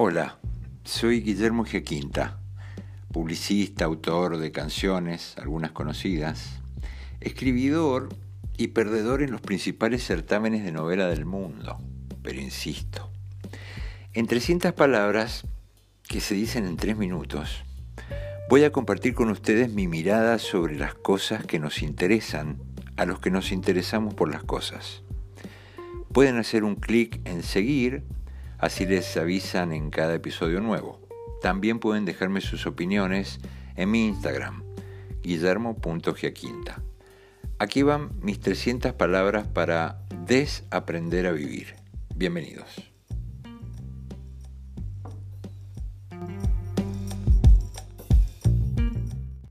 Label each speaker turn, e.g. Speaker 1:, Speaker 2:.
Speaker 1: Hola, soy Guillermo Giaquinta, publicista, autor de canciones, algunas conocidas, escribidor y perdedor en los principales certámenes de novela del mundo. Pero insisto, en 300 palabras que se dicen en 3 minutos, voy a compartir con ustedes mi mirada sobre las cosas que nos interesan a los que nos interesamos por las cosas. Pueden hacer un clic en seguir Así les avisan en cada episodio nuevo. También pueden dejarme sus opiniones en mi Instagram, guillermo.giaquinta. Aquí van mis 300 palabras para desaprender a vivir. Bienvenidos.